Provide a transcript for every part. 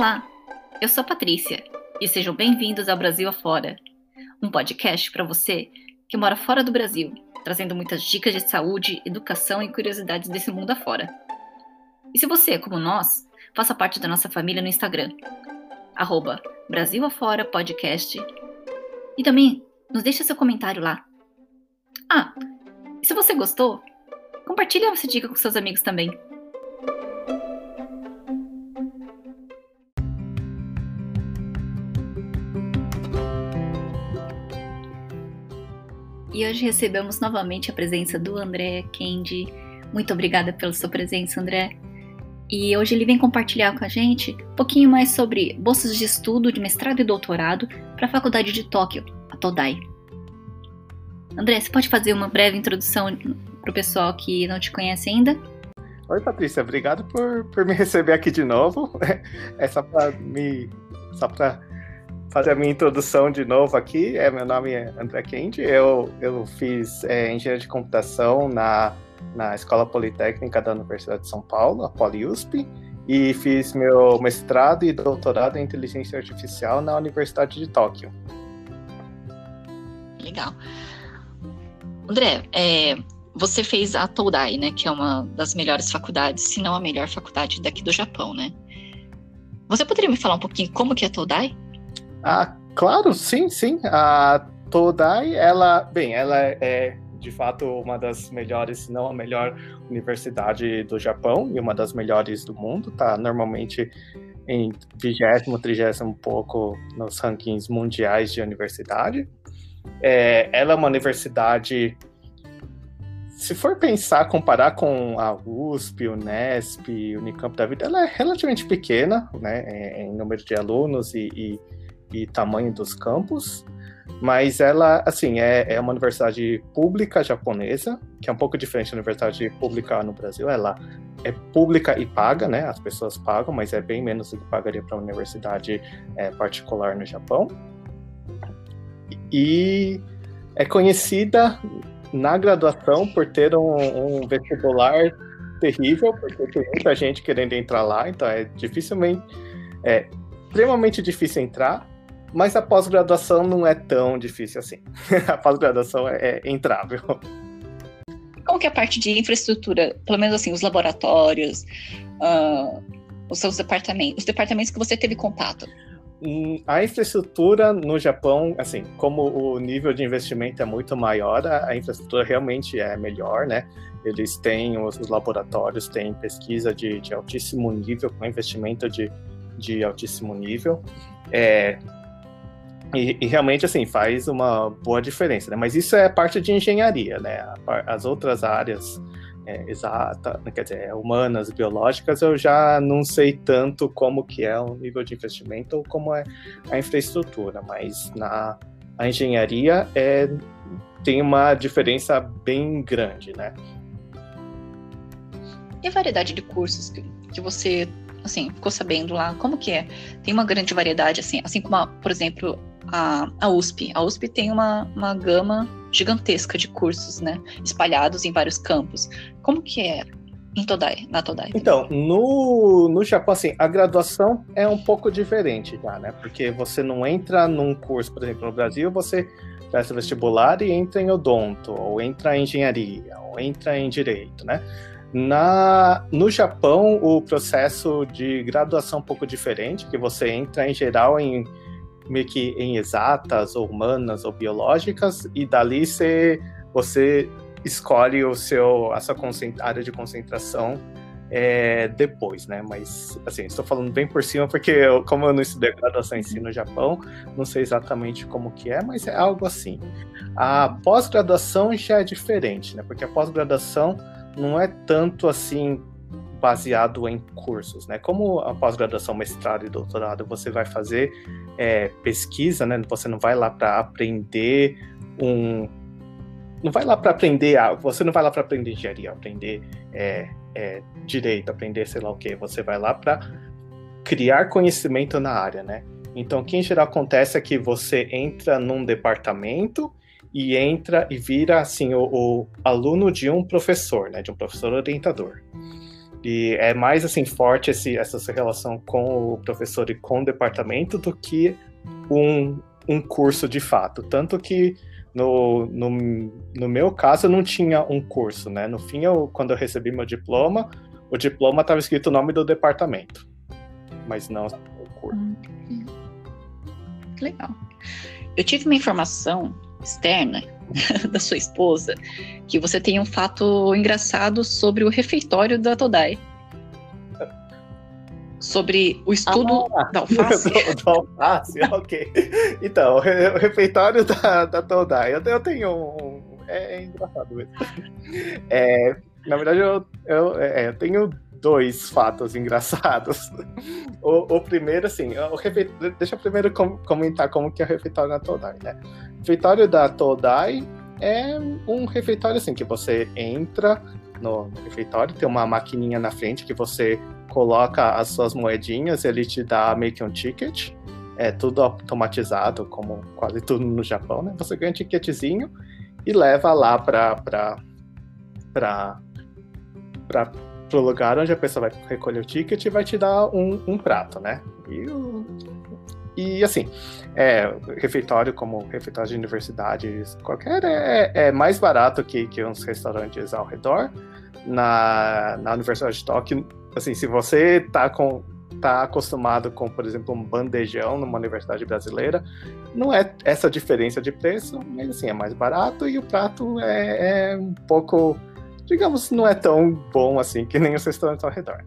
Olá, eu sou Patrícia e sejam bem-vindos ao Brasil Afora, um podcast para você que mora fora do Brasil, trazendo muitas dicas de saúde, educação e curiosidades desse mundo afora. E se você, como nós, faça parte da nossa família no Instagram, arroba Brasil Afora Podcast, e também nos deixa seu comentário lá. Ah, e se você gostou, compartilhe essa dica com seus amigos também. E hoje recebemos novamente a presença do André Kendi. Muito obrigada pela sua presença, André. E hoje ele vem compartilhar com a gente um pouquinho mais sobre bolsas de estudo de mestrado e doutorado para a Faculdade de Tóquio, a Todai. André, você pode fazer uma breve introdução para o pessoal que não te conhece ainda? Oi, Patrícia, obrigado por, por me receber aqui de novo. É só para me só para fazer a minha introdução de novo aqui. É, meu nome é André Kendi, eu, eu fiz é, engenharia de computação na, na Escola Politécnica da Universidade de São Paulo, a PoliUSP, e fiz meu mestrado e doutorado em inteligência artificial na Universidade de Tóquio. Legal. André, é, você fez a Todai, né, que é uma das melhores faculdades, se não a melhor faculdade daqui do Japão, né? Você poderia me falar um pouquinho como que é a Todai? Ah, claro, sim, sim. A Todai, ela, bem, ela é de fato uma das melhores, se não a melhor universidade do Japão e uma das melhores do mundo, tá normalmente em vigésimo, trigésimo pouco nos rankings mundiais de universidade. É, ela é uma universidade, se for pensar, comparar com a USP, o Unesp, o Unicamp da vida, ela é relativamente pequena, né, em número de alunos e, e e tamanho dos campos, mas ela, assim, é, é uma universidade pública japonesa, que é um pouco diferente da universidade pública no Brasil. Ela é pública e paga, né? As pessoas pagam, mas é bem menos do que pagaria para uma universidade é, particular no Japão. E é conhecida na graduação por ter um, um vestibular terrível, porque tem muita gente querendo entrar lá, então é dificilmente, é extremamente difícil entrar. Mas a pós-graduação não é tão difícil assim. a pós-graduação é, é entrável. Como que é a parte de infraestrutura, pelo menos assim, os laboratórios, uh, os seus departamentos, os departamentos que você teve contato? Hum, a infraestrutura no Japão, assim, como o nível de investimento é muito maior, a infraestrutura realmente é melhor, né? Eles têm os, os laboratórios, têm pesquisa de, de, altíssimo nível, com investimento de, de altíssimo nível. É, e, e, realmente, assim, faz uma boa diferença, né? Mas isso é parte de engenharia, né? As outras áreas é, exata, quer dizer, humanas, biológicas, eu já não sei tanto como que é o nível de investimento ou como é a infraestrutura, mas na a engenharia é, tem uma diferença bem grande, né? E a variedade de cursos que, que você assim, ficou sabendo lá, como que é? Tem uma grande variedade, assim, assim como, por exemplo, a, a USP. A USP tem uma, uma gama gigantesca de cursos, né? Espalhados em vários campos. Como que é em Todai, na Todai? Então, no, no Japão, assim, a graduação é um pouco diferente já, né? Porque você não entra num curso, por exemplo, no Brasil, você faz vestibular e entra em odonto, ou entra em engenharia, ou entra em direito, né? Na, no Japão, o processo de graduação é um pouco diferente, que você entra em geral em meio que em exatas, ou humanas, ou biológicas, e dali você, você escolhe o seu, a sua área de concentração é, depois, né? Mas, assim, estou falando bem por cima, porque eu, como eu não estudei graduação em si no Japão, não sei exatamente como que é, mas é algo assim. A pós-graduação já é diferente, né? Porque a pós-graduação não é tanto assim baseado em cursos, né? Como a pós-graduação, mestrado e doutorado, você vai fazer é, pesquisa, né? Você não vai lá para aprender um, não vai lá para aprender, você não vai lá para aprender engenharia, aprender é, é, direito, aprender sei lá o que. Você vai lá para criar conhecimento na área, né? Então, o que em geral acontece é que você entra num departamento e entra e vira assim o, o aluno de um professor, né? De um professor orientador. E é mais assim forte esse, essa relação com o professor e com o departamento do que um, um curso de fato. Tanto que no, no, no meu caso eu não tinha um curso, né? No fim, eu, quando eu recebi meu diploma, o diploma estava escrito o nome do departamento, mas não o curso. Hum, legal. Eu tive uma informação externa da sua esposa que você tem um fato engraçado sobre o refeitório da Todai. Sobre o estudo ah, da alface. Alface, ok. Então, o, re, o refeitório da, da Todai. Eu, eu tenho um. É, é engraçado mesmo. É, na verdade, eu, eu, é, eu tenho dois fatos engraçados. O, o primeiro, assim, o refe... deixa eu primeiro com, comentar como que é o refeitório da Todai, né? O refeitório da Todai é um refeitório, assim, que você entra no, refeitório, tem uma maquininha na frente que você coloca as suas moedinhas, ele te dá meio que um ticket, é tudo automatizado, como quase tudo no Japão, né? Você ganha um ticketzinho e leva lá para para para pro lugar onde a pessoa vai recolher o ticket e vai te dar um, um prato, né? E, e assim, é, refeitório como refeitório de universidades qualquer é, é mais barato que, que uns restaurantes ao redor. Na, na Universidade de Tóquio, assim, se você tá com tá acostumado com, por exemplo, um bandejão numa universidade brasileira, não é essa diferença de preço, mas assim, é mais barato e o prato é, é um pouco digamos, não é tão bom assim que nem os restaurantes ao redor.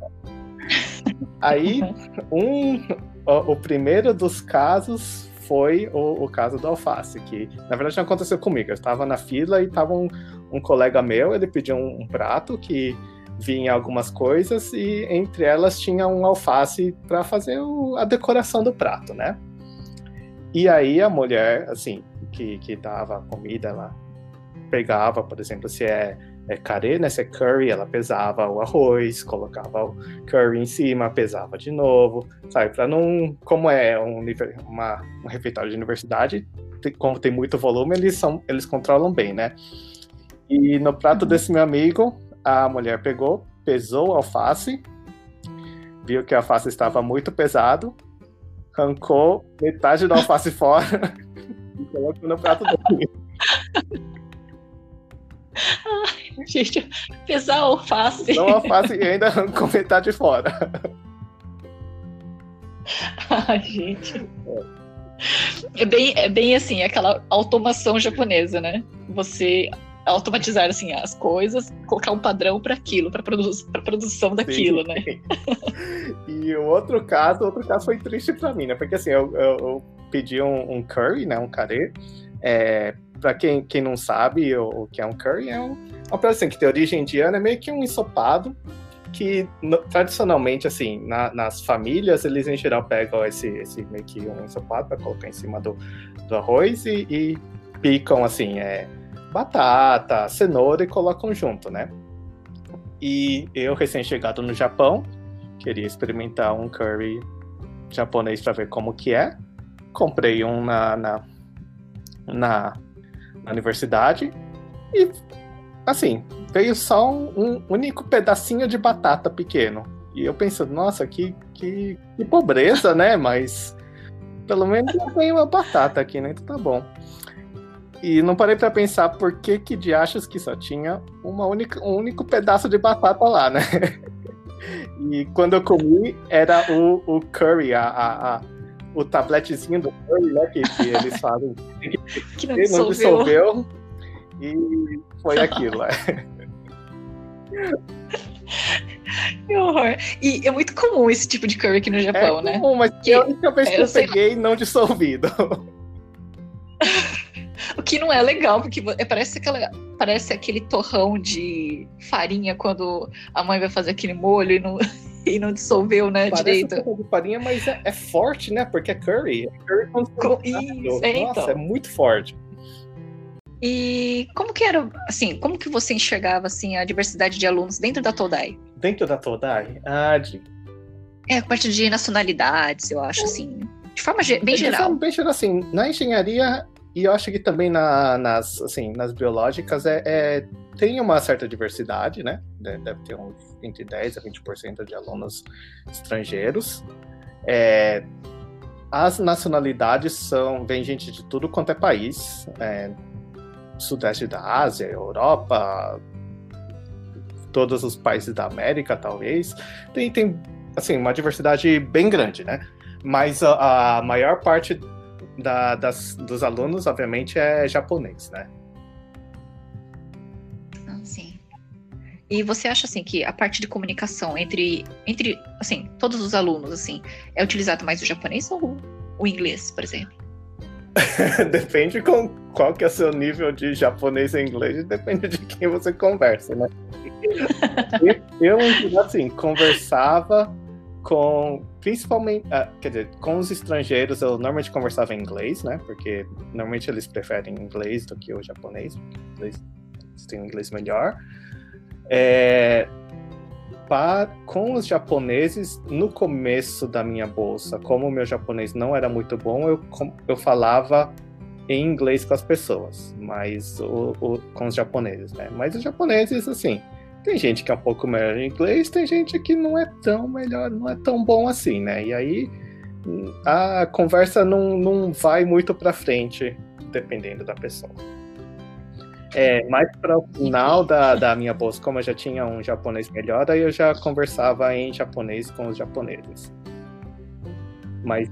Aí, um, o, o, primeiro dos casos foi o, o, caso do alface, que na verdade não aconteceu comigo. Eu estava na fila e estava um, um, colega meu, ele pediu um, um, prato que vinha algumas coisas e entre elas tinha um alface para fazer o, a decoração do prato, né? E aí a mulher, assim, que, que dava comida, ela pegava, por exemplo, se é é carê, né? Se é curry, ela pesava o arroz, colocava o curry em cima, pesava de novo, sabe? Para não, como é um, uma, um refeitório de universidade, como tem muito volume, eles são, eles controlam bem, né? E no prato desse meu amigo, a mulher pegou, pesou a alface, viu que a alface estava muito pesado, arrancou metade da alface fora e colocou no prato dele. Gente, pesar alface. Não alface e ainda com metade fora. Ai, gente. É bem, é bem assim, aquela automação japonesa, né? Você automatizar assim as coisas, colocar um padrão para aquilo, para produ produção daquilo, Sim. né? e o outro caso, outro caso foi triste para mim, né? Porque assim, eu, eu, eu pedi um, um, curry, né? Um carê, é, para quem, quem não sabe o, o, que é um curry, é um, uma prato assim, que tem origem indiana, é meio que um ensopado que no, tradicionalmente, assim, na, nas famílias, eles em geral pegam esse, esse meio que um ensopado para colocar em cima do, do arroz e, e picam, assim, é, batata, cenoura e colocam junto, né? E eu, recém-chegado no Japão, queria experimentar um curry japonês para ver como que é. Comprei um na, na, na na universidade e, assim, veio só um, um único pedacinho de batata pequeno. E eu pensando, nossa, que, que, que pobreza, né? Mas pelo menos veio uma batata aqui, né? Então tá bom. E não parei para pensar por que que de achas que só tinha uma única, um único pedaço de batata lá, né? E quando eu comi, era o, o curry, a, a o tabletezinho do curry, né? Que, que eles fazem. que não dissolveu. não dissolveu. E foi aquilo, é. Que horror. E é muito comum esse tipo de curry aqui no Japão, é né? Comum, mas que, a única vez que eu, eu peguei não dissolvido. o que não é legal, porque é, parece, aquela, parece aquele torrão de farinha quando a mãe vai fazer aquele molho e não, e não dissolveu, né, Parece direito. Um pouco de farinha, mas é, é, forte, né? Porque é curry. É curry com... Isso, é, Nossa, então. é muito forte. E como que era, assim, como que você enxergava, assim, a diversidade de alunos dentro da Todai? Dentro da Todai? Ah, de... É, a parte de nacionalidades, eu acho, assim, de forma bem geral. De forma bem geral, assim, na engenharia e eu acho que também na, nas, assim, nas biológicas é, é, tem uma certa diversidade, né? Deve ter uns entre 10% a 20% de alunos estrangeiros. É, as nacionalidades são, vem gente de tudo quanto é país, é, sudeste da Ásia, Europa, todos os países da América, talvez. Tem, tem assim, uma diversidade bem grande, né? Mas a, a maior parte da, das, dos alunos, obviamente, é japonês, né? Ah, sim. E você acha assim que a parte de comunicação entre, entre assim, todos os alunos assim, é utilizado mais o japonês ou o inglês, por exemplo? depende com qual que é o seu nível de japonês e inglês, depende de quem você conversa, né? eu, eu, assim, conversava com, principalmente, uh, quer dizer, com os estrangeiros, eu normalmente conversava em inglês, né? Porque normalmente eles preferem inglês do que o japonês, eles têm um inglês melhor. É, para, com os japoneses, no começo da minha bolsa, como o meu japonês não era muito bom, eu, eu falava em inglês com as pessoas, mas o, o, com os japoneses, né? Mas os japoneses, assim, tem gente que é um pouco melhor em inglês, tem gente que não é tão melhor, não é tão bom assim, né? E aí a conversa não, não vai muito para frente, dependendo da pessoa. É, mais para o final da, da minha bolsa, como eu já tinha um japonês melhor, aí eu já conversava em japonês com os japoneses. Mas.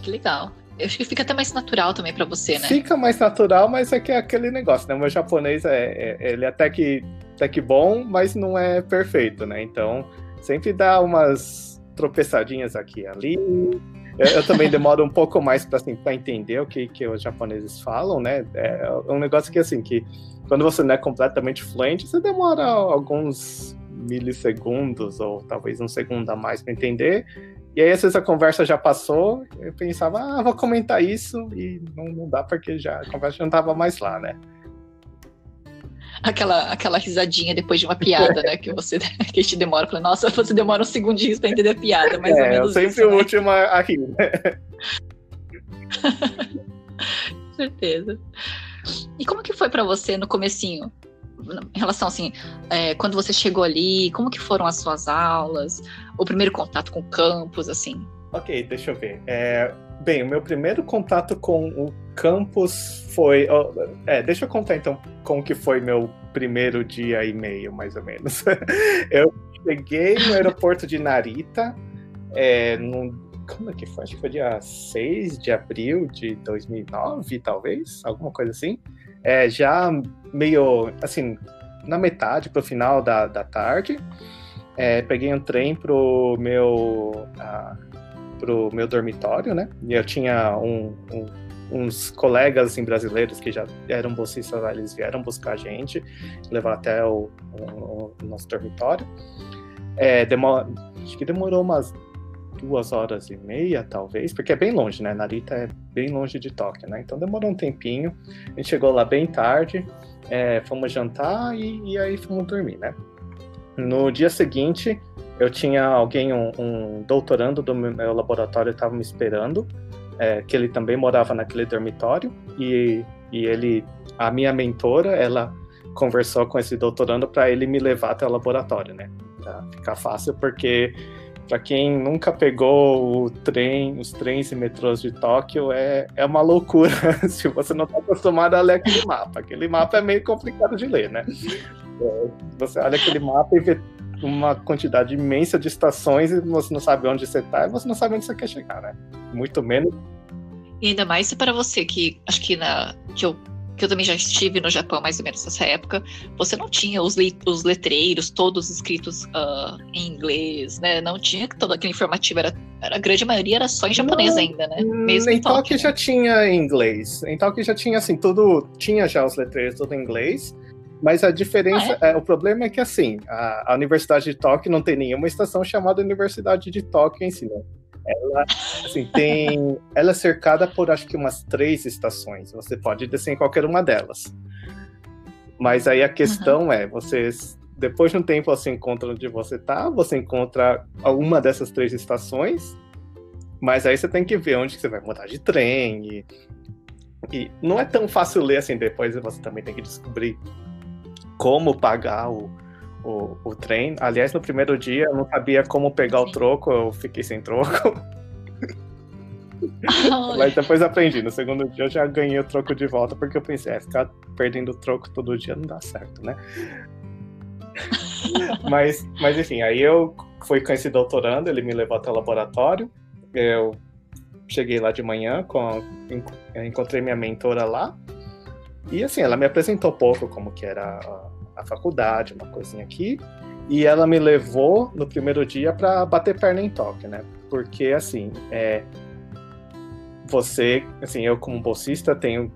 Que legal. Eu acho que fica até mais natural também para você, né? Fica mais natural, mas é que é aquele negócio, né? O meu japonês é, é, ele até que, até que bom, mas não é perfeito, né? Então, sempre dá umas tropeçadinhas aqui e ali. Eu, também demoro um pouco mais para assim, entender o que, que os japoneses falam, né? É um negócio que, assim, que quando você não é completamente fluente, você demora alguns milissegundos ou talvez um segundo a mais para entender. E aí, às vezes, a conversa já passou, eu pensava, ah, vou comentar isso, e não, não dá porque já, a conversa já não estava mais lá, né? Aquela, aquela risadinha depois de uma piada, né? Que você que a gente demora. Falei, nossa, você demora uns segundinhos para entender a piada, mais é, ou menos. Eu sempre isso, o né? último a rir, né? certeza. E como que foi para você no comecinho? em relação assim, é, quando você chegou ali, como que foram as suas aulas, o primeiro contato com o campus, assim? Ok, deixa eu ver. É, bem, o meu primeiro contato com o campus foi, oh, é, deixa eu contar então como que foi meu primeiro dia e meio, mais ou menos. eu cheguei no aeroporto de Narita, é, como é que foi? Acho que foi dia 6 de abril de 2009, talvez, alguma coisa assim é, já meio, assim, na metade, pro final da, da tarde, é, peguei um trem pro meu, uh, pro meu dormitório, né? E eu tinha um, um, uns colegas assim, brasileiros que já eram bolsistas lá, eles vieram buscar a gente, levar até o, o, o nosso dormitório. É, acho que demorou umas duas horas e meia, talvez, porque é bem longe, né? Narita é bem longe de Tóquio, né? Então demorou um tempinho. A gente chegou lá bem tarde, é, fomos jantar e, e, aí fomos dormir, né? No dia seguinte, eu tinha alguém, um, um doutorando do meu laboratório, estava me esperando, é, que ele também morava naquele dormitório e, e ele, a minha mentora, ela conversou com esse doutorando para ele me levar até o laboratório, né? Pra ficar fácil, porque para quem nunca pegou o trem, os trens e metrôs de Tóquio, é, é uma loucura se você não está acostumado a ler aquele mapa. Aquele mapa é meio complicado de ler, né? É, você olha aquele mapa e vê uma quantidade imensa de estações e você não sabe onde você está e você não sabe onde você quer chegar, né? Muito menos. E ainda mais para você que acho que na que eu que eu também já estive no Japão mais ou menos nessa época, você não tinha os, os letreiros todos escritos uh, em inglês, né? Não tinha todo aquele informativo, era, era, a grande maioria era só em japonês não, ainda, né? Mesmo em, Tóquio, já tinha em inglês. Em Tóquio já tinha, assim, tudo, tinha já os letreiros tudo em inglês, mas a diferença, ah, é? É, o problema é que, assim, a, a Universidade de Tóquio não tem nenhuma estação chamada Universidade de Tóquio em si, né? Ela, assim, tem. Ela é cercada por acho que umas três estações. Você pode descer em qualquer uma delas. Mas aí a questão uhum. é, vocês. Depois de um tempo você encontra onde você tá, você encontra alguma dessas três estações, mas aí você tem que ver onde você vai mudar de trem. E, E não é tão fácil ler assim, depois você também tem que descobrir como pagar o, o, o trem. Aliás, no primeiro dia eu não sabia como pegar Sim. o troco, eu fiquei sem troco. Mas depois aprendi. No segundo dia eu já ganhei o troco de volta, porque eu pensei, é, ficar perdendo o troco todo dia não dá certo, né? mas, mas enfim, aí eu fui com esse doutorando, ele me levou até o laboratório. Eu cheguei lá de manhã, com, encontrei minha mentora lá. E assim, ela me apresentou pouco como que era a, a faculdade, uma coisinha aqui. E ela me levou no primeiro dia para bater perna em toque, né? Porque assim, é, você, assim, eu como bolsista tenho,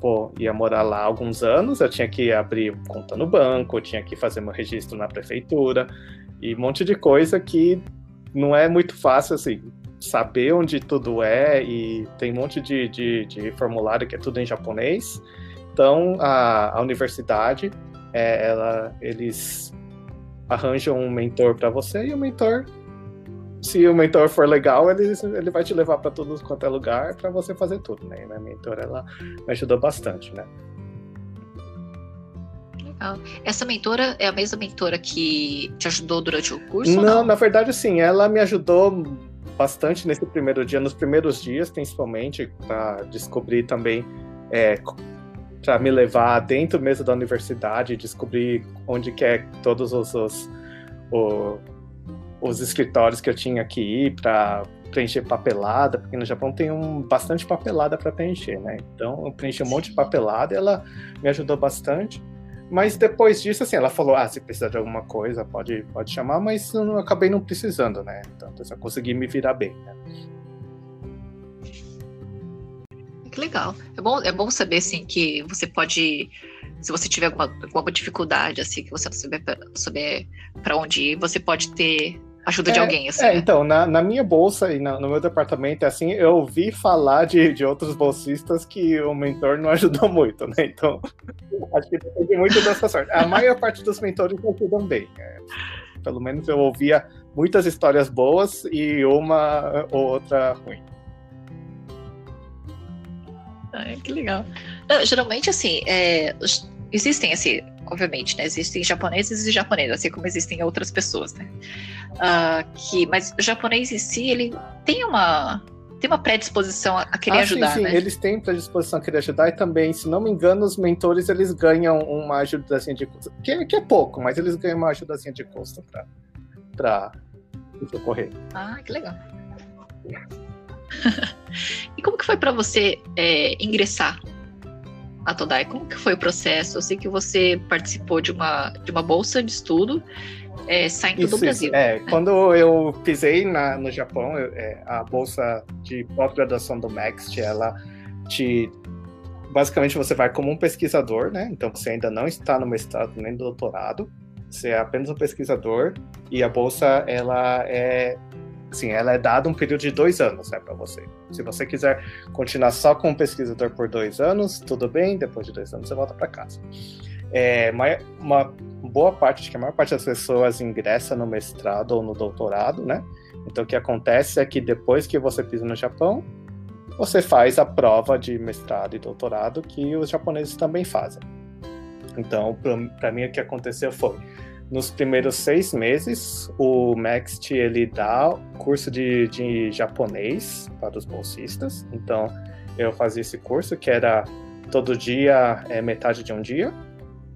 pô, ia morar lá alguns anos, eu tinha que abrir conta no banco, eu tinha que fazer meu registro na prefeitura e um monte de coisa que não é muito fácil, assim, saber onde tudo é e tem um monte de, de, de formulário que é tudo em japonês. Então, a, a universidade, é, ela, eles arranjam um mentor para você e o mentor se o mentor for legal, ele, ele vai te levar para tudo quanto é lugar para você fazer tudo, né? E minha mentora, ela me ajudou bastante, né? Legal. Essa mentora é a mesma mentora que te ajudou durante o curso? Não, não? na verdade, sim. Ela me ajudou bastante nesse primeiro dia, nos primeiros dias, principalmente, para descobrir também, é, para me levar dentro mesmo da universidade, descobrir onde que é todos os, os, os os escritórios que eu tinha que ir para preencher papelada, porque no Japão tem um, bastante papelada para preencher, né? Então eu preenchi um monte de papelada ela me ajudou bastante. Mas depois disso, assim, ela falou: ah, se precisar de alguma coisa, pode, pode chamar, mas eu acabei não precisando, né? Então eu consegui me virar bem, né? Que legal. É bom, é bom saber, assim, que você pode se você tiver alguma, alguma dificuldade, assim, que você não souber, souber para onde ir, você pode ter ajuda é, de alguém, assim. É, né? então, na, na, minha bolsa e na, no meu departamento, assim, eu ouvi falar de, de outros bolsistas que o mentor não ajudou muito, né? Então, acho que depende muito dessa sorte. A maior parte dos mentores ajudam bem. É, pelo menos eu ouvia muitas histórias boas e uma ou outra ruim. Ai, que legal. geralmente, assim, é, existem, assim, obviamente, né? Existem japoneses e japoneses, assim como existem outras pessoas, né? Uh, que, mas o japonês em si, ele tem uma tem uma predisposição a querer ah, ajudar, sim, sim. né? Eles têm predisposição a querer ajudar e também, se não me engano, os mentores eles ganham uma ajudazinha de custo, que, que é pouco, mas eles ganham uma ajudazinha de custo para para socorrer. Ah, que legal. e como que foi para você é, ingressar a Todai? Como que foi o processo? Eu sei que você participou de uma, de uma bolsa de estudo é, saindo isso, do Brasil. Isso. É, né? quando eu pisei na, no Japão, eu, é, a bolsa de pós-graduação do Maxt, ela te basicamente você vai como um pesquisador, né? Então você ainda não está no mestrado nem no doutorado, você é apenas um pesquisador e a bolsa ela é assim, ela é dada um período de dois anos, né, para você. Se você quiser continuar só como pesquisador por dois anos, tudo bem. Depois de dois anos você volta para casa. É, uma, uma, boa parte, acho que a maior parte das pessoas ingressa no mestrado ou no doutorado, né? Então o que acontece é que depois que você pisa no Japão, você faz a prova de mestrado e doutorado que os japoneses também fazem. Então, para mim, o que aconteceu foi nos primeiros seis meses, o Maxt ele dá curso de, de japonês para os bolsistas. Então, eu fazia esse curso que era todo dia é metade de um dia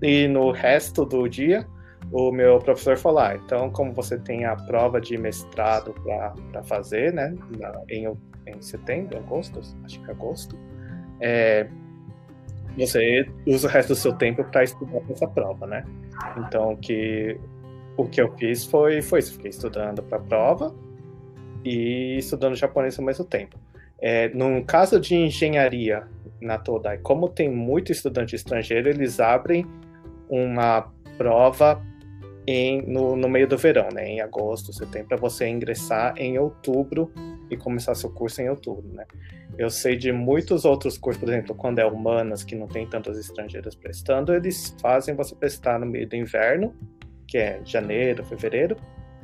e no resto do dia o meu professor falou: ah, então como você tem a prova de mestrado para fazer, né, em, em setembro, agosto, acho que é agosto, é, você usa o resto do seu tempo para estudar essa prova, né? Então, que o que eu fiz foi, foi isso. Fiquei estudando para a prova e estudando japonês ao mesmo tempo. É, no caso de engenharia na Todai, como tem muito estudante estrangeiro, eles abrem uma prova em, no, no meio do verão, né? Em agosto, setembro, para você ingressar em outubro e começar seu curso em outubro, né? Eu sei de muitos outros cursos, por exemplo, quando é humanas, que não tem tantos estrangeiros prestando, eles fazem você prestar no meio do inverno, que é janeiro, fevereiro,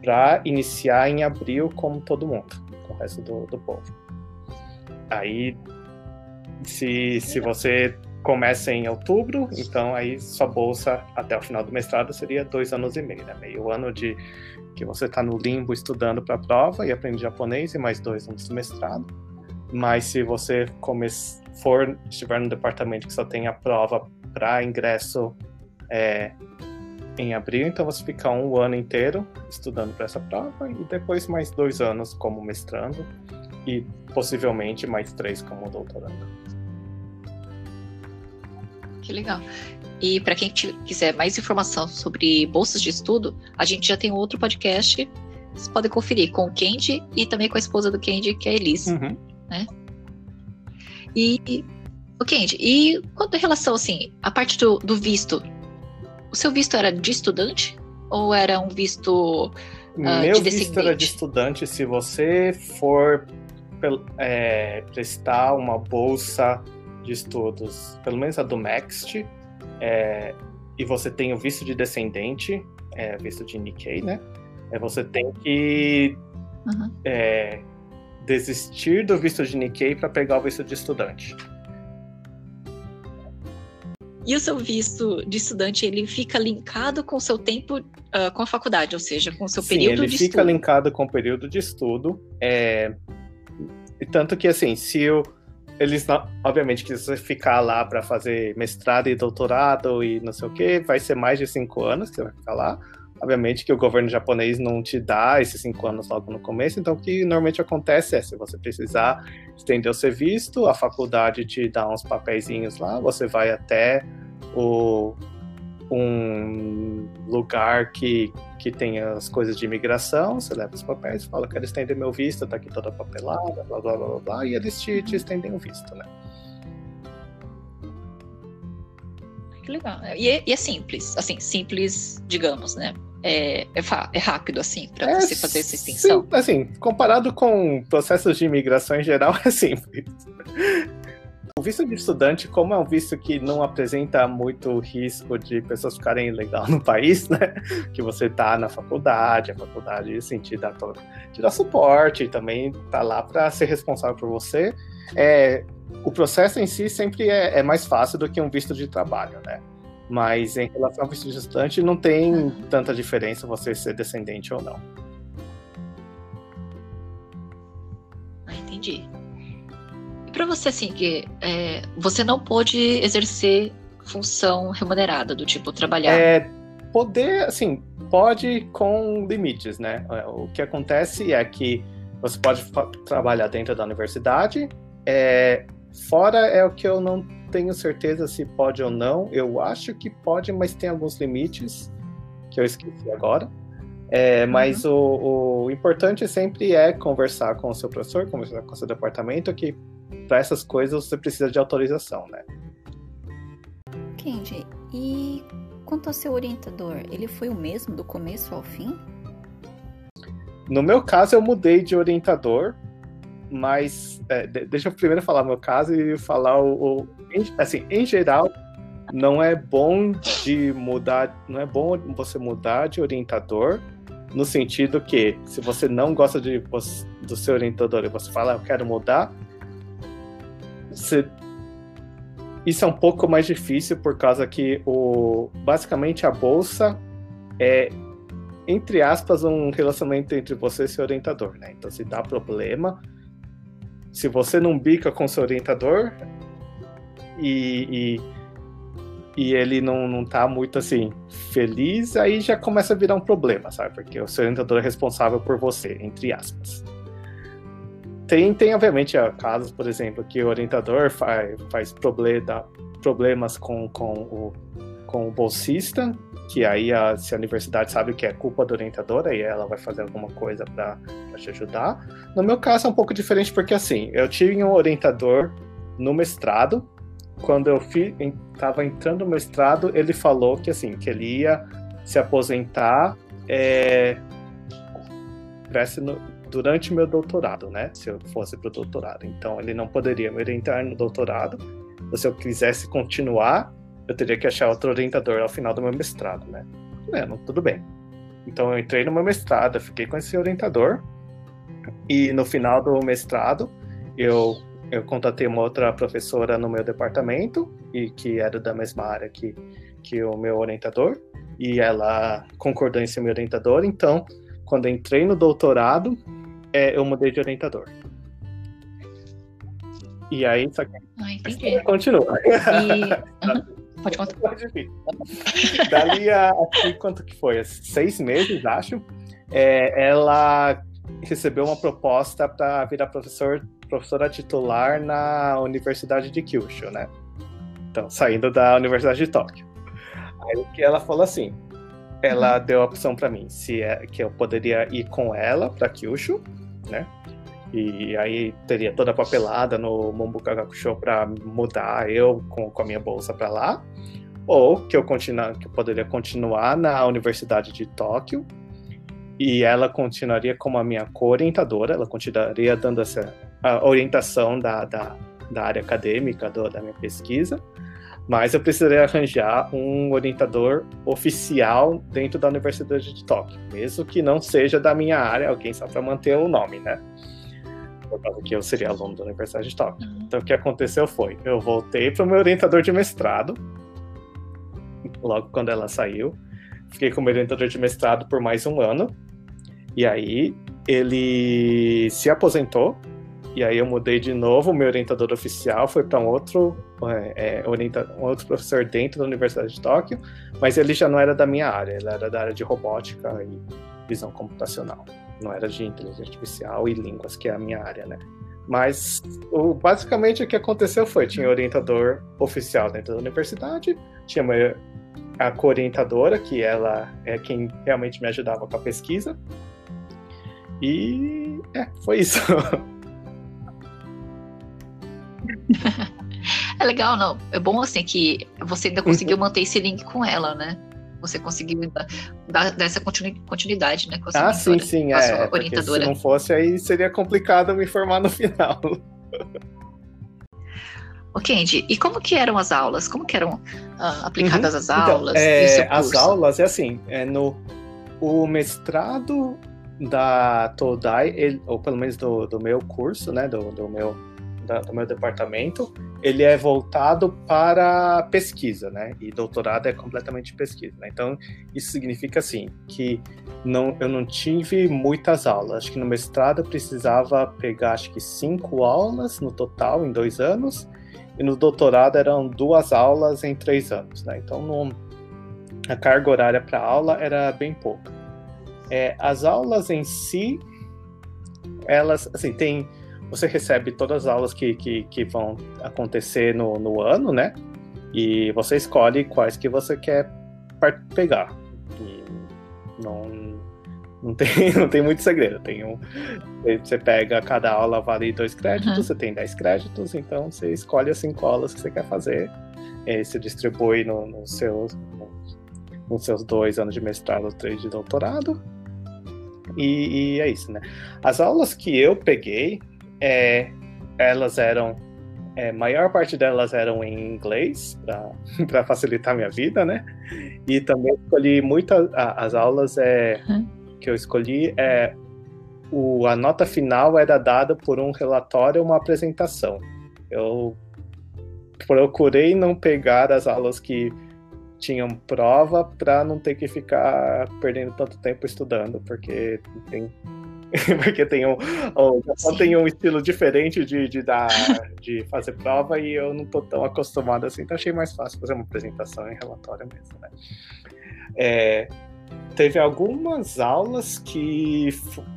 para iniciar em abril como todo mundo, com o resto do, do povo. Aí, Se, se você começa em outubro, então aí sua bolsa até o final do mestrado seria dois anos e meio, né? Meio ano de que você está no limbo estudando para a prova e aprende japonês e mais dois anos de mestrado. Mas se você for estiver no departamento que só tem a prova para ingresso é, em abril, então você fica um ano inteiro estudando para essa prova e depois mais dois anos como mestrando e possivelmente mais três como doutorando. Que legal. E para quem quiser mais informação sobre bolsas de estudo, a gente já tem outro podcast. Vocês podem conferir com o Kendi e também com a esposa do Kendi, que é a Elis. Uhum. Né? E, o Kendi, e quanto à relação, assim, a parte do, do visto, o seu visto era de estudante ou era um visto uh, Meu de visto era de estudante. Se você for é, prestar uma bolsa de estudos, pelo menos a do Next, é, e você tem o visto de descendente, é, visto de Nikkei, né? É, você tem que uhum. é, desistir do visto de Nikkei para pegar o visto de estudante. E o seu visto de estudante, ele fica linkado com o seu tempo uh, com a faculdade, ou seja, com o seu Sim, período de estudo? ele fica linkado com o período de estudo. É... Tanto que, assim, se o... Eles, obviamente, que se ficar lá para fazer mestrado e doutorado e não sei o que, vai ser mais de cinco anos que você vai ficar lá. Obviamente que o governo japonês não te dá esses cinco anos logo no começo, então o que normalmente acontece é, se você precisar estender o seu visto, a faculdade te dá uns papeizinhos lá, você vai até o, um lugar que, que tem as coisas de imigração, você leva os papéis, fala, quero estender meu visto, tá aqui toda papelada, blá blá blá blá, blá e eles te, te estendem o visto, né? Que legal. E é, e é simples, assim, simples, digamos, né? é, é, é rápido, assim, para é, você fazer essa extensão? Sim, assim, comparado com processos de imigração em geral, é simples. O visto de estudante, como é um visto que não apresenta muito risco de pessoas ficarem ilegal no país, né? Que você tá na faculdade, a faculdade, assim, te dá, todo, te dá suporte, também tá lá para ser responsável por você. É, o processo em si sempre é, é mais fácil do que um visto de trabalho, né? Mas em relação ao visto de estudante, não tem tanta diferença você ser descendente ou não. Ah, entendi. Para você, assim, que é, você não pôde exercer função remunerada, do tipo trabalhar? É, poder, assim, pode com limites, né? É, o que acontece é que você pode trabalhar dentro da universidade, é, fora é o que eu não tenho certeza se pode ou não. Eu acho que pode, mas tem alguns limites que eu esqueci agora. É, mas uhum. o, o, importante sempre é conversar com o seu professor, conversar com o seu departamento, que para essas coisas você precisa de autorização, né? Kendi, e quanto ao seu orientador, ele foi o mesmo do começo ao fim? No meu caso, eu mudei de orientador, mas é, deixa eu primeiro falar meu caso e falar o, o assim, em geral, não é bom de mudar, não é bom você mudar de orientador no sentido que se você não gosta de, do seu orientador e você fala, eu quero mudar, você, isso é um pouco mais difícil por causa que o basicamente a bolsa é entre aspas um relacionamento entre você e seu orientador, né? Então se dá problema, se você não bica com seu orientador e, e, e, ele não, não tá muito assim feliz, aí já começa a virar um problema, sabe? Porque o seu orientador é responsável por você, entre aspas. Tem, tem obviamente, casos, por exemplo, que o orientador faz, faz problema, problemas com, com, o, com o bolsista, que aí a, se a universidade sabe que é culpa do orientador, aí ela vai fazer alguma coisa para te ajudar. No meu caso é um pouco diferente porque assim, eu tive um orientador no mestrado. Quando eu estava entrando no mestrado, ele falou que assim, que ele ia se aposentar é, no, durante meu doutorado, né? Se eu fosse para o doutorado. Então ele não poderia me orientar no doutorado. Se eu quisesse continuar, eu teria que achar outro orientador ao final do meu mestrado, né? É, não, tudo bem. Então eu entrei no meu mestrado, fiquei com esse orientador e no final do mestrado eu eu contatei uma outra professora no meu departamento e que era da mesma área que, que o meu orientador e ela concordou em ser meu orientador. Então, quando entrei no doutorado, é, eu mudei de orientador. E aí, só que ah, continua. E... Uhum. Pode contar. Dali a, quanto que foi? Seis meses, acho. É, ela recebeu uma proposta para virar professor, professora titular na Universidade de Kyushu, né? Então, saindo da Universidade de Tóquio. Aí que ela falou assim, ela uhum. deu a opção para mim se é que eu poderia ir com ela para Kyushu, né? E aí teria toda a papelada no Mombuka Gakusho para mudar eu com, com a minha bolsa para lá, ou que eu continua, que eu poderia continuar na Universidade de Tóquio e ela continuaria como a minha co-orientadora, ela continuaria dando essa orientação da, da, da área acadêmica do, da minha pesquisa, mas eu precisaria arranjar um orientador oficial dentro da Universidade de Tóquio, mesmo que não seja da minha área, alguém só para manter o nome, né? Por causa que eu seria aluno da Universidade de Tóquio. Uhum. Então o que aconteceu foi, eu voltei para o meu orientador de mestrado, logo quando ela saiu, fiquei com o meu orientador de mestrado por mais um ano, e aí ele se aposentou e aí eu mudei de novo, meu orientador oficial foi para um outro é, é, orienta, um outro professor dentro da Universidade de Tóquio, mas ele já não era da minha área, ele era da área de robótica e visão computacional, não era de inteligência artificial e línguas, que é a minha área, né? Mas o, basicamente o que aconteceu foi, tinha orientador oficial dentro da universidade, tinha uma, a co-orientadora, que ela é quem realmente me ajudava com a pesquisa, e é, foi isso. é legal, não. É bom assim que você ainda conseguiu manter esse link com ela, né? Você conseguiu dar, dar essa continuidade, né? Com a sua ah, sim, sim, é. Orientadora. Se não fosse, aí seria complicado me informar no final. O Kendi, e como que eram as aulas? Como que eram uh, aplicadas uhum. as então, aulas? Então, é, as aulas é assim, é no o mestrado da Todai, ele, ou pelo menos do, do meu curso, né, do, do meu da, do meu departamento, ele é voltado para pesquisa, né? E doutorado é completamente pesquisa. Né? Então, isso significa assim que não, eu não tive muitas aulas. Acho que no mestrado eu precisava pegar acho que cinco aulas no total em dois anos, e no doutorado eram duas aulas em três anos, né? Então, não, a carga horária para aula era bem pouca. É, as aulas em si, elas, assim, tem você recebe todas as aulas que, que, que vão acontecer no, no ano, né? E você escolhe quais que você quer pegar. E não, não, tem, não tem muito segredo. Tem um, você pega, cada aula vale dois créditos, uhum. você tem dez créditos, então você escolhe as cinco aulas que você quer fazer. E você distribui nos no seus, no, nos seus dois anos de mestrado, três de doutorado. E, e, é isso, né? As aulas que eu peguei, é, elas eram. É, maior parte delas eram em inglês, para facilitar minha vida, né? E também escolhi muitas. As aulas é, uhum. que eu escolhi, é, o, a nota final era dada por um relatório uma apresentação. Eu procurei não pegar as aulas que tinham prova para não ter que ficar perdendo tanto tempo estudando, porque tem porque tem um, o Japão tem um estilo diferente de, de, dar, de fazer prova e eu não tô tão acostumado assim, então achei mais fácil fazer uma apresentação em relatório mesmo, né? É, teve algumas aulas que,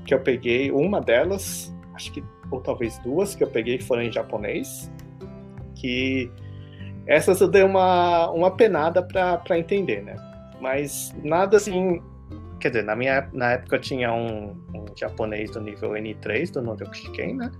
que eu peguei, uma delas, acho que, ou talvez duas, que eu peguei que foram em japonês, que essas eu dei uma, uma penada para entender, né? Mas nada assim Quer dizer, na minha na época tinha um, um japonês do nível N3 do Noryoku Shiken, né?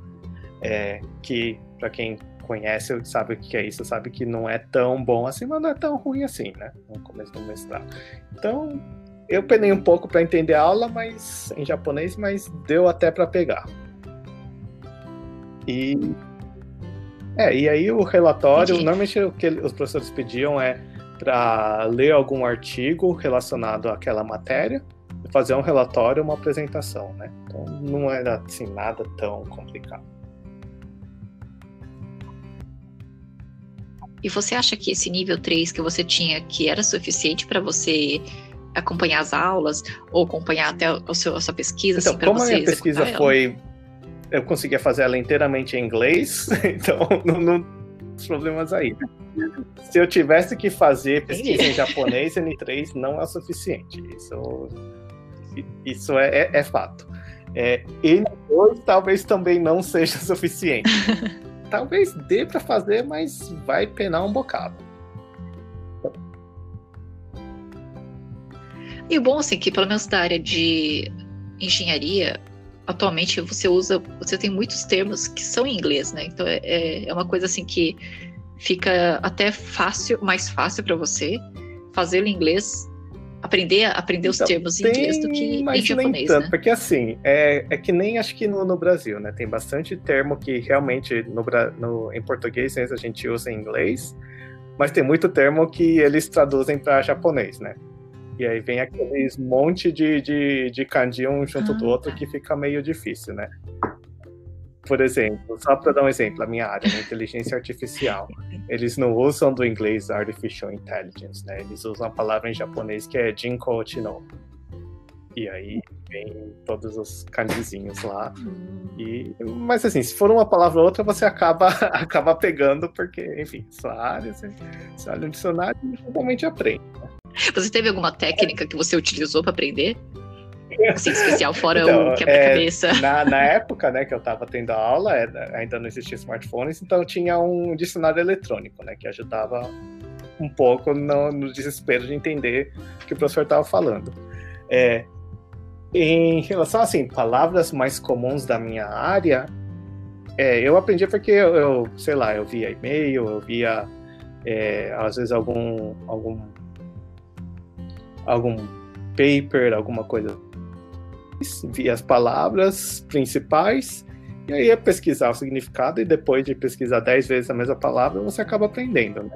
É, que, para quem conhece, sabe o que é isso, sabe que não é tão bom assim, mas não é tão ruim assim, né? No começo do mestrado. Então, eu penei um pouco para entender a aula, mas em japonês, mas deu até para pegar. E é, e aí o relatório, normalmente o que os professores pediam é para ler algum artigo relacionado àquela matéria, fazer um relatório, uma apresentação, né? Então não era assim nada tão complicado. E você acha que esse nível 3 que você tinha, que era suficiente para você acompanhar as aulas ou acompanhar até o seu, a sua pesquisa? Então, assim, como a minha pesquisa foi... Eu conseguia fazer ela inteiramente em inglês, então não, não os problemas aí. Se eu tivesse que fazer pesquisa em japonês, N3 não é o suficiente. Isso, isso é, é, é fato. É, N2 talvez também não seja suficiente. talvez dê para fazer, mas vai penar um bocado. E o bom, assim, que pelo menos da área de engenharia, atualmente você usa, você tem muitos termos que são em inglês, né? Então é, é, é uma coisa assim que fica até fácil, mais fácil para você fazê-lo em inglês, aprender aprender os então, termos em inglês do que em japonês, tanto, né? Porque assim, é, é que nem acho que no, no Brasil, né? Tem bastante termo que realmente no, no, em português a gente usa em inglês, mas tem muito termo que eles traduzem para japonês, né? E aí vem aqueles monte de, de, de kanji um junto ah, do outro tá. que fica meio difícil, né? Por exemplo, só para dar um exemplo, a minha área, né, inteligência artificial, eles não usam do inglês artificial intelligence, né? Eles usam a palavra em japonês que é jinko chino. E aí vem todos os kanjizinhos lá. Hum. E, mas assim, se for uma palavra ou outra, você acaba, acaba pegando, porque, enfim, sua área, você, você olha no dicionário e realmente aprende. Né? Você teve alguma técnica que você utilizou para aprender? Assim, especial, fora então, o quebra-cabeça. É, na, na, época, né, que eu estava tendo a aula, é, ainda não existia smartphones, então tinha um dicionário eletrônico, né, que ajudava um pouco no, no desespero de entender o que o professor estava falando. É, em relação, assim, palavras mais comuns da minha área, é, eu aprendi porque eu, eu, sei lá, eu via e-mail, eu via, é, às vezes, algum, algum algum paper, alguma coisa. Vi as palavras principais e aí é pesquisar o significado e depois de pesquisar dez vezes a mesma palavra você acaba aprendendo. Né?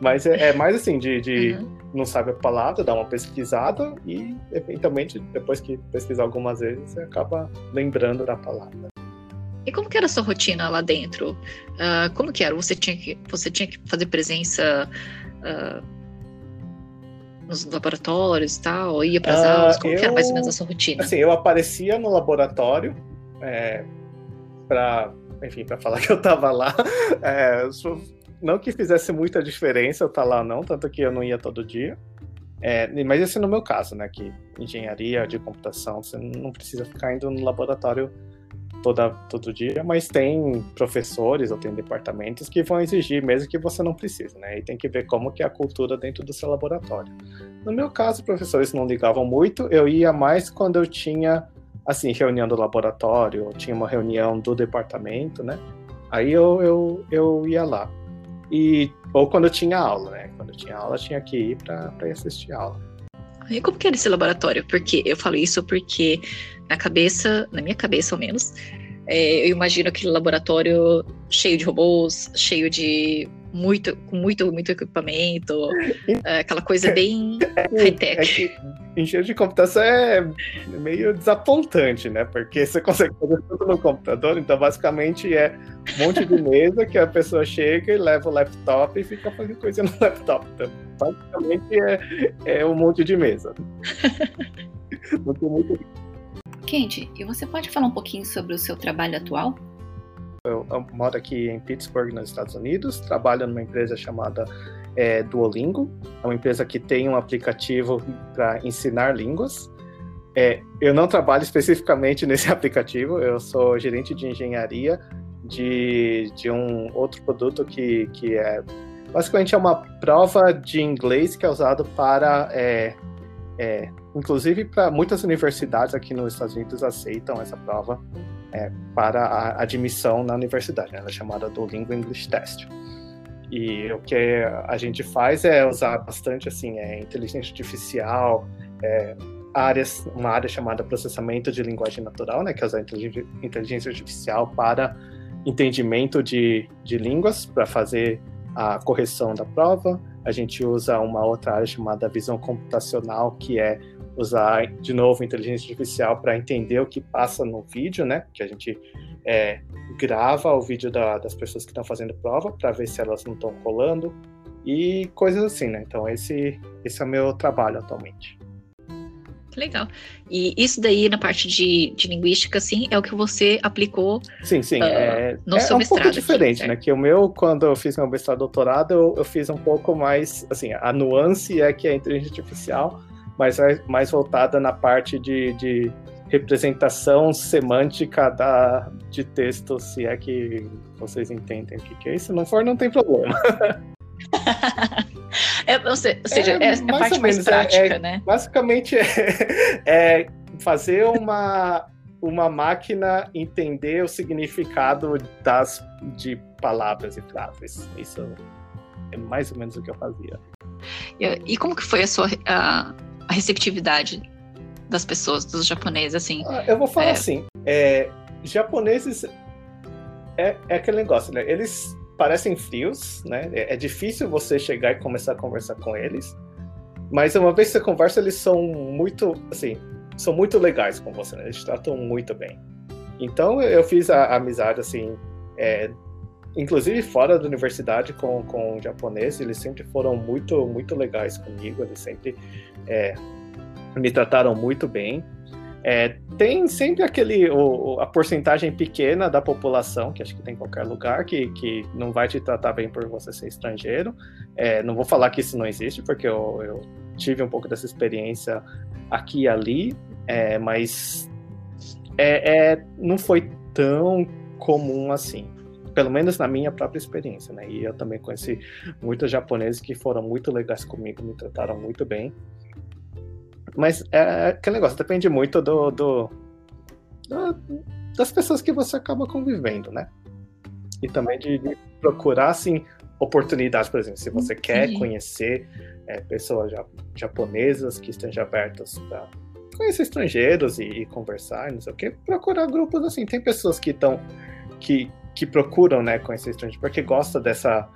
Mas é, é, mais assim, de, de uhum. não sabe a palavra, dá uma pesquisada e eventualmente depois que pesquisar algumas vezes você acaba lembrando da palavra. E como que era a sua rotina lá dentro? Uh, como que era? Você tinha que, você tinha que fazer presença uh, nos laboratórios e tal? Ia para as uh, aulas? Como eu, era mais ou menos a sua rotina? Assim, eu aparecia no laboratório é, para, enfim, para falar que eu estava lá. É, não que fizesse muita diferença eu estar tá lá não, tanto que eu não ia todo dia. É, mas esse é no meu caso, né? Que engenharia de computação, você não precisa ficar indo no laboratório toda, todo dia, mas tem professores ou tem departamentos que vão exigir mesmo que você não precise, né? E tem que ver como que é a cultura dentro do seu laboratório. No meu caso, professores não ligavam muito, eu ia mais quando eu tinha, assim, reunião do laboratório, ou tinha uma reunião do departamento, né? Aí eu, eu, eu ia lá. E, ou quando eu tinha aula, né? Quando eu tinha aula, eu tinha que ir para assistir a aula. E como que era esse laboratório? Porque eu falo isso porque na cabeça, na minha cabeça ao menos, é, eu imagino aquele laboratório cheio de robôs, cheio de muito, com muito, muito equipamento, é, aquela coisa bem high-tech. É engenharia de computação é meio desapontante, né? Porque você consegue fazer tudo no computador, então basicamente é um monte de mesa que a pessoa chega e leva o laptop e fica fazendo coisa no laptop. Então, basicamente é, é um monte de mesa. Não tem muito Kendi, e você pode falar um pouquinho sobre o seu trabalho atual? Eu, eu moro aqui em Pittsburgh, nos Estados Unidos, trabalho numa empresa chamada é, Duolingo, é uma empresa que tem um aplicativo para ensinar línguas. É, eu não trabalho especificamente nesse aplicativo, eu sou gerente de engenharia de, de um outro produto que, que é basicamente é uma prova de inglês que é usado para é, é, inclusive, para muitas universidades aqui nos Estados Unidos aceitam essa prova é, para a admissão na universidade. Né? Ela é chamada do Lingua English Test. E o que a gente faz é usar bastante assim, é, inteligência artificial, é, áreas, uma área chamada processamento de linguagem natural, né, que é usar inteligência artificial para entendimento de, de línguas, para fazer a correção da prova. A gente usa uma outra área chamada visão computacional, que é usar de novo inteligência artificial para entender o que passa no vídeo, né? Que a gente é, grava o vídeo da, das pessoas que estão fazendo prova para ver se elas não estão colando e coisas assim, né? Então esse, esse é o meu trabalho atualmente. Legal. E isso daí na parte de, de linguística, assim, é o que você aplicou sim, sim, uh, é, no é seu um mestrado. É um pouco diferente, aqui, né? Que o meu, quando eu fiz meu mestrado doutorado, eu, eu, fiz um pouco mais, assim, a nuance é que é a inteligência artificial, mas é mais voltada na parte de, de representação semântica da, de texto, se é que vocês entendem o que, que é. Se não for, não tem problema. é, ou seja, é, é a parte mais menos, prática, é, né? Basicamente é, fazer uma, uma máquina entender o significado das, de palavras e frases. Isso é mais ou menos o que eu fazia. E, e como que foi a sua a, a receptividade das pessoas, dos japoneses, assim? Ah, eu vou falar é... assim, é, japoneses é, é aquele negócio, né? Eles parecem frios, né? É, é, difícil você chegar e começar a conversar com eles, mas uma vez que você conversa, eles são muito, assim, são muito legais com você, né? Eles tratam muito bem. Então eu fiz a, a amizade, assim, é, inclusive fora da universidade com, com o japonês, eles sempre foram muito, muito legais comigo, eles sempre é, me trataram muito bem. É, tem sempre aquele o, a porcentagem pequena da população, que acho que tem em qualquer lugar, que, que não vai te tratar bem por você ser estrangeiro. É, não vou falar que isso não existe, porque eu, eu tive um pouco dessa experiência aqui e ali, é, mas é, é, não foi tão comum assim. Pelo menos na minha própria experiência, né? E eu também conheci muitos japoneses que foram muito legais comigo, me trataram muito bem. Mas é aquele negócio, depende muito do, do, do, das pessoas que você acaba convivendo, né? E também de, de procurar, assim, oportunidades, por exemplo, se você quer Sim. conhecer é, pessoas japonesas que estejam abertas para conhecer estrangeiros e, e, conversar, não sei o quê, procurar grupos assim. Tem pessoas que estão que, que procuram, né, conhecer estrangeiros porque gosta dessa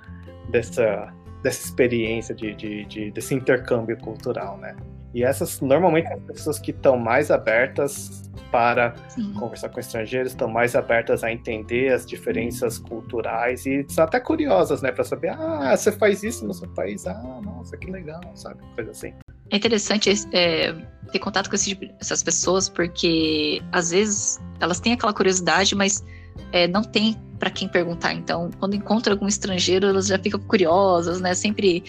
dessa dessa experiência de, de, de desse intercâmbio cultural, né? E essas, normalmente, as pessoas que estão mais abertas para Sim. conversar com estrangeiros, estão mais abertas a entender as diferenças culturais e são até curiosas, né, para saber, ah, você faz isso no seu país, ah, nossa, que legal, sabe, coisa assim. É interessante é, ter contato com tipo, essas pessoas porque às vezes elas têm aquela curiosidade, mas é, não tem para quem perguntar. Então, quando encontra algum estrangeiro, elas já ficam curiosas, né? Sempre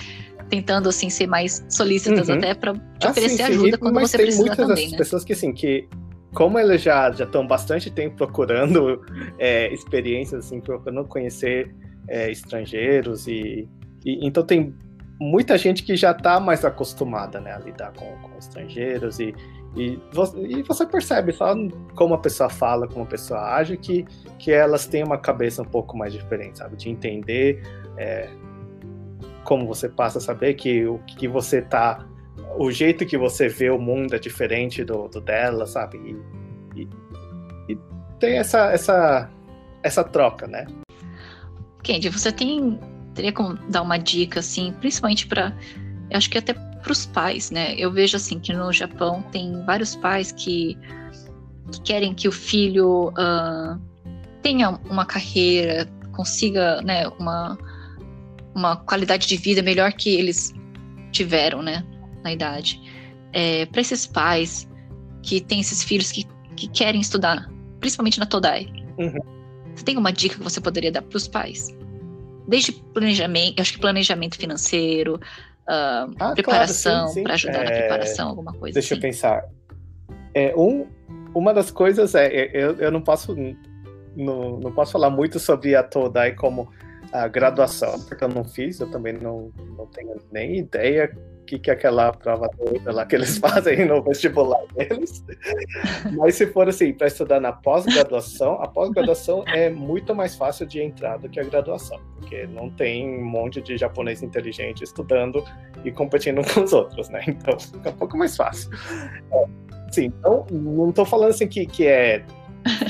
tentando assim ser mais solícitas uhum. até para te ah, oferecer sim, ajuda sim. quando Mas você precisa também, muitas né? pessoas que assim que como elas já já estão bastante tempo procurando é, experiências assim procurando conhecer é, estrangeiros e, e, então tem muita gente que já está mais acostumada né, a lidar com, com estrangeiros e, e, e, você percebe só como a pessoa fala, como a pessoa age, que, que elas têm uma cabeça um pouco mais diferente, sabe? De entender é, como você passa a saber que o que você tá. O jeito que você vê o mundo é diferente do, do dela, sabe? E, e, e, tem essa, essa, essa troca, né? Kendi, você tem. Teria como dar uma dica, assim, principalmente para. Acho que até para os pais, né? Eu vejo, assim, que no Japão tem vários pais que, que querem que o filho uh, tenha uma carreira, consiga, né, uma uma qualidade de vida melhor que eles tiveram, né, na idade. É, para esses pais que têm esses filhos que, que querem estudar, principalmente na Todai, uhum. você tem uma dica que você poderia dar para os pais? Desde planejamento, acho que planejamento financeiro, uh, ah, preparação, claro, para ajudar é... na preparação, alguma coisa Deixa assim. eu pensar. É, um, uma das coisas é, é, eu, eu não posso não, não posso falar muito sobre a Todai como a graduação, porque eu não fiz, eu também não, não tenho nem ideia que, que é aquela prova lá que eles fazem no vestibular deles. Mas se for assim, para estudar na pós-graduação, a pós-graduação é muito mais fácil de entrar do que a graduação, porque não tem um monte de japonês inteligente estudando e competindo com os outros, né? Então fica um pouco mais fácil. É, sim, então não estou falando assim que, que é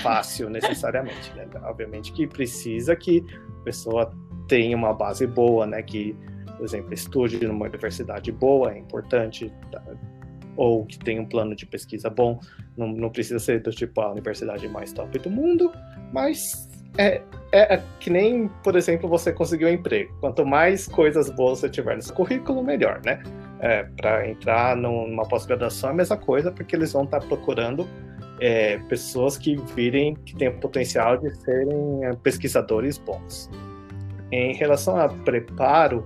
fácil necessariamente, né? Obviamente que precisa que a pessoa tenha uma base boa, né? Que, por exemplo, estude numa universidade boa é importante, tá? ou que tenha um plano de pesquisa bom. Não, não precisa ser do tipo a universidade mais top do mundo, mas é, é, é, que nem, por exemplo, você conseguiu um emprego. Quanto mais coisas boas você tiver no seu currículo, melhor, né? É, para entrar numa pós-graduação é a mesma coisa, porque eles vão estar tá procurando é, pessoas que virem, que têm o potencial de serem é, pesquisadores bons. Em relação a preparo,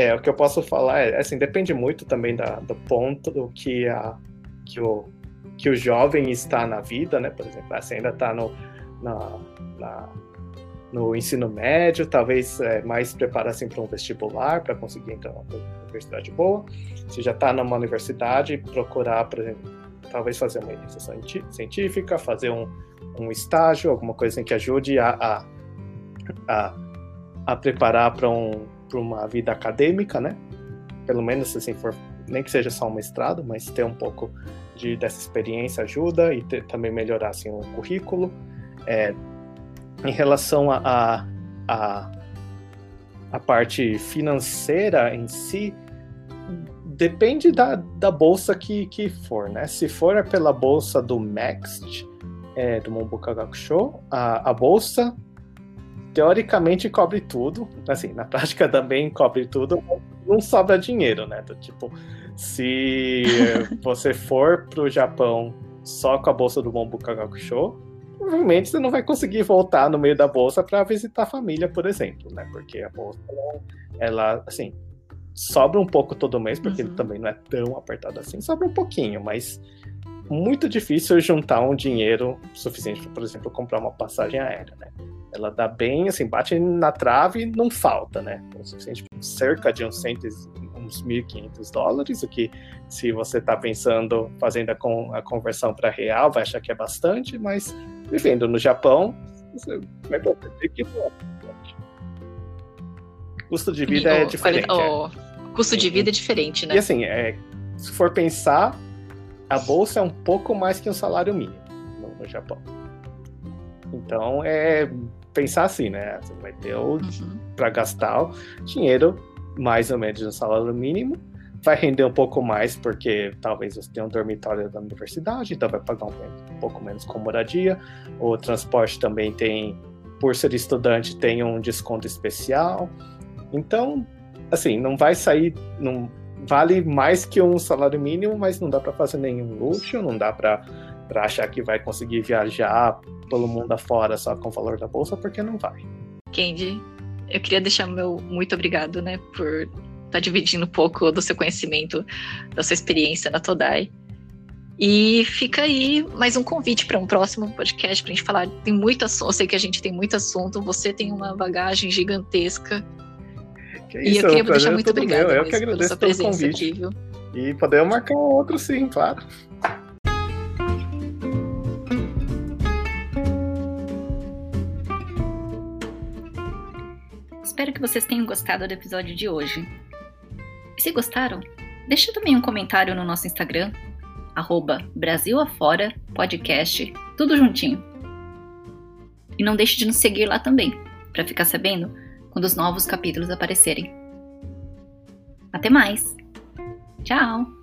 é, o que eu posso falar é, assim, depende muito também da, do ponto do que, a, que, o, que o jovem está na vida, né? Por exemplo, assim, ainda está no, na, na, no ensino médio, talvez é, mais preparar assim, para um vestibular, para conseguir entrar numa universidade boa. Se já está numa universidade, procurar, por exemplo, talvez fazer uma iniciação científica, fazer um, um estágio, alguma coisa assim que ajude a, a, a, a preparar para um, uma vida acadêmica, né? Pelo menos assim, for, nem que seja só um mestrado, mas ter um pouco de, dessa experiência ajuda e ter, também melhorar assim, o currículo. É, em relação a, a, a, a parte financeira em si, depende da, da bolsa que, que for, né? Se for pela bolsa do Maxt, é, do Mombuka Gakusho, a, a bolsa teoricamente cobre tudo, assim, na prática também cobre tudo, não sobra dinheiro, né? Do, tipo, se você for para o Japão só com a bolsa do Mombuka Gakusho, provavelmente você não vai conseguir voltar no meio da bolsa para visitar a família, por exemplo, né? Porque a bolsa, ela, assim, sobra um pouco todo mês, porque uhum. ele também não é tão apertado assim, sobra um pouquinho, mas muito difícil juntar um dinheiro suficiente para, por exemplo, comprar uma passagem aérea, né? Ela dá bem, assim, bate na trave e não falta, né? O suficiente cerca de uns, centes, uns 1.500 dólares, o que, se você está pensando, fazendo a, con a conversão para real, vai achar que é bastante, mas vivendo no Japão, você vai perceber que é custo de vida e, é diferente. O, é custo de vida é diferente, né? E assim, é, se for pensar, a bolsa é um pouco mais que um salário mínimo no, no Japão. Então, é pensar assim, né? Você vai ter o uhum. para gastar o dinheiro mais ou menos no salário mínimo, vai render um pouco mais porque talvez você tenha um dormitório da universidade, então vai pagar um, um pouco menos com moradia. O transporte também tem, por ser estudante, tem um desconto especial. Então, assim, não vai sair, não vale mais que um salário mínimo, mas não dá para fazer nenhum luxo, não dá para achar que vai conseguir viajar pelo mundo afora só com o valor da bolsa, porque não vai. Kendi, eu queria deixar meu muito obrigado, né, por estar tá dividindo um pouco do seu conhecimento, da sua experiência na Todai. E fica aí mais um convite para um próximo podcast para a gente falar. Tem muito assunto, eu sei que a gente tem muito assunto, você tem uma bagagem gigantesca que e isso, eu queria deixar muito obrigada. Eu que agradeço pelo convite. Aqui, e podemos marcar outro sim, claro. Espero que vocês tenham gostado do episódio de hoje. E se gostaram, deixa também um comentário no nosso Instagram, arroba Brasilafora Podcast, tudo juntinho. E não deixe de nos seguir lá também, para ficar sabendo quando os novos capítulos aparecerem. Até mais! Tchau!